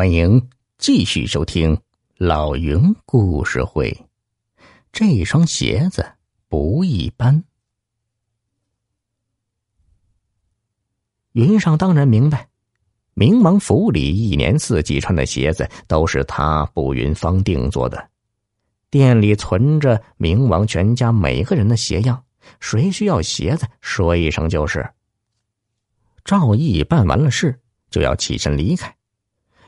欢迎继续收听老云故事会。这双鞋子不一般。云上当然明白，明王府里一年四季穿的鞋子都是他步云芳定做的。店里存着明王全家每个人的鞋样，谁需要鞋子，说一声就是。赵毅办完了事，就要起身离开。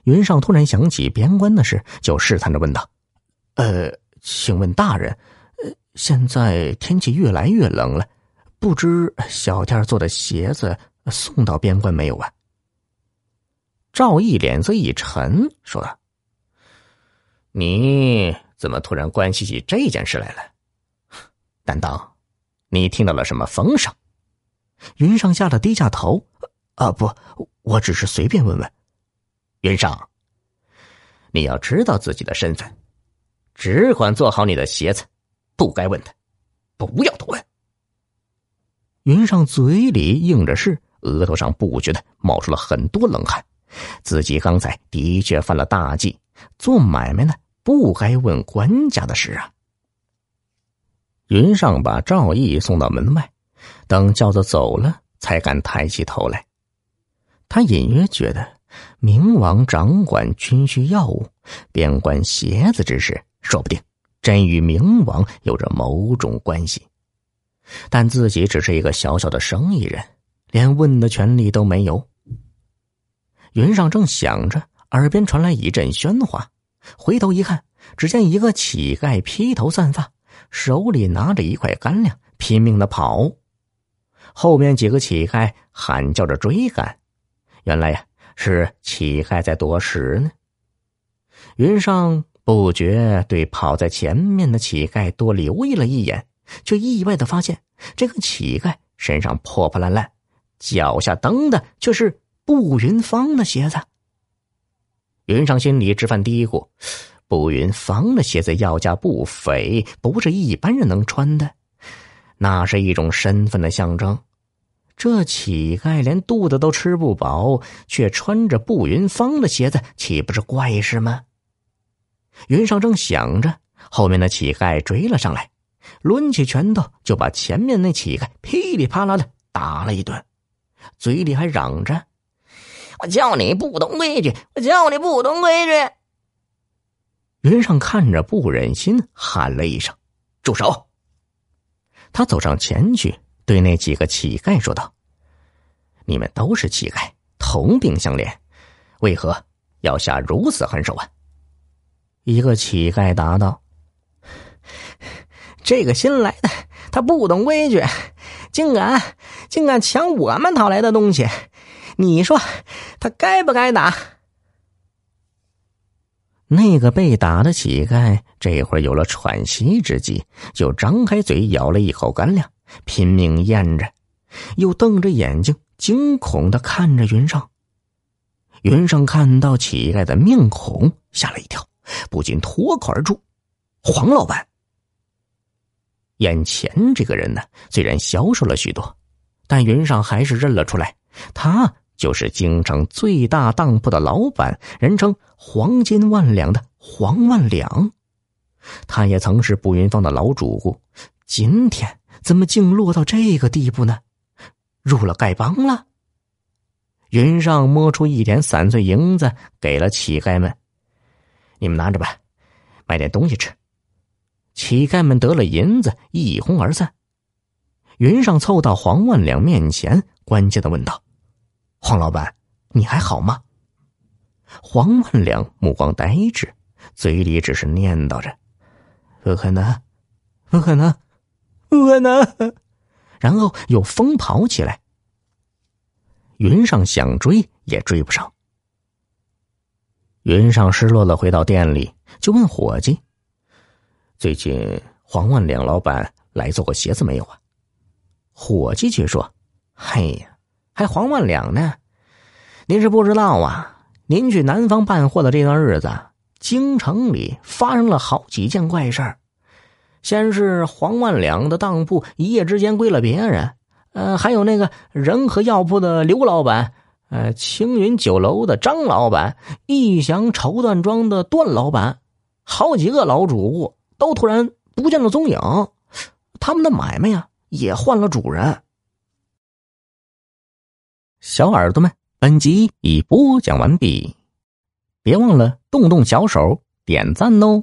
云上突然想起边关的事，就试探着问道：“呃，请问大人，呃，现在天气越来越冷了，不知小店做的鞋子送到边关没有啊？”赵毅脸色一沉，说道：“你怎么突然关心起这件事来了？难道你听到了什么风声？”云上吓得低下头：“啊，不，我只是随便问问。”云上，你要知道自己的身份，只管做好你的鞋子，不该问的，不要多问。云上嘴里应着是，额头上不觉得冒出了很多冷汗，自己刚才的确犯了大忌，做买卖呢不该问官家的事啊。云上把赵毅送到门外，等轿子走了，才敢抬起头来，他隐约觉得。明王掌管军需要务，边关鞋子之事，说不定真与明王有着某种关系。但自己只是一个小小的生意人，连问的权利都没有。云上正想着，耳边传来一阵喧哗，回头一看，只见一个乞丐披头散发，手里拿着一块干粮，拼命的跑，后面几个乞丐喊叫着追赶。原来呀。是乞丐在夺食呢。云上不觉对跑在前面的乞丐多留意了一眼，却意外的发现，这个乞丐身上破破烂烂，脚下蹬的却是步云芳的鞋子。云上心里直犯嘀咕：步云芳的鞋子要价不菲，不是一般人能穿的，那是一种身份的象征。这乞丐连肚子都吃不饱，却穿着步云芳的鞋子，岂不是怪事吗？云上正想着，后面的乞丐追了上来，抡起拳头就把前面那乞丐噼里啪啦的打了一顿，嘴里还嚷着：“我叫你不懂规矩，我叫你不懂规矩。”云上看着不忍心，喊了一声：“住手！”他走上前去。对那几个乞丐说道：“你们都是乞丐，同病相怜，为何要下如此狠手啊？”一个乞丐答道：“这个新来的，他不懂规矩，竟敢竟敢抢我们讨来的东西，你说他该不该打？”那个被打的乞丐这会儿有了喘息之机，就张开嘴咬了一口干粮。拼命咽着，又瞪着眼睛，惊恐的看着云上。云上看到乞丐的面孔，吓了一跳，不禁脱口而出：“黄老板！”眼前这个人呢，虽然消瘦了许多，但云上还是认了出来，他就是京城最大当铺的老板，人称“黄金万两”的黄万两。他也曾是步云芳的老主顾，今天。怎么竟落到这个地步呢？入了丐帮了。云上摸出一点散碎银子，给了乞丐们：“你们拿着吧，买点东西吃。”乞丐们得了银子，一哄而散。云上凑到黄万两面前，关切的问道：“黄老板，你还好吗？”黄万两目光呆滞，嘴里只是念叨着：“不可能，不可能。”不可能！然后又疯跑起来。云上想追也追不上。云上失落的回到店里，就问伙计：“最近黄万两老板来做过鞋子没有啊？”伙计却说：“嘿呀，还黄万两呢？您是不知道啊！您去南方办货的这段日子，京城里发生了好几件怪事儿。”先是黄万两的当铺一夜之间归了别人，呃，还有那个人和药铺的刘老板，呃，青云酒楼的张老板，义祥绸缎庄的段老板，好几个老主顾都突然不见了踪影，他们的买卖呀也换了主人。小耳朵们，本集已播讲完毕，别忘了动动小手点赞哦。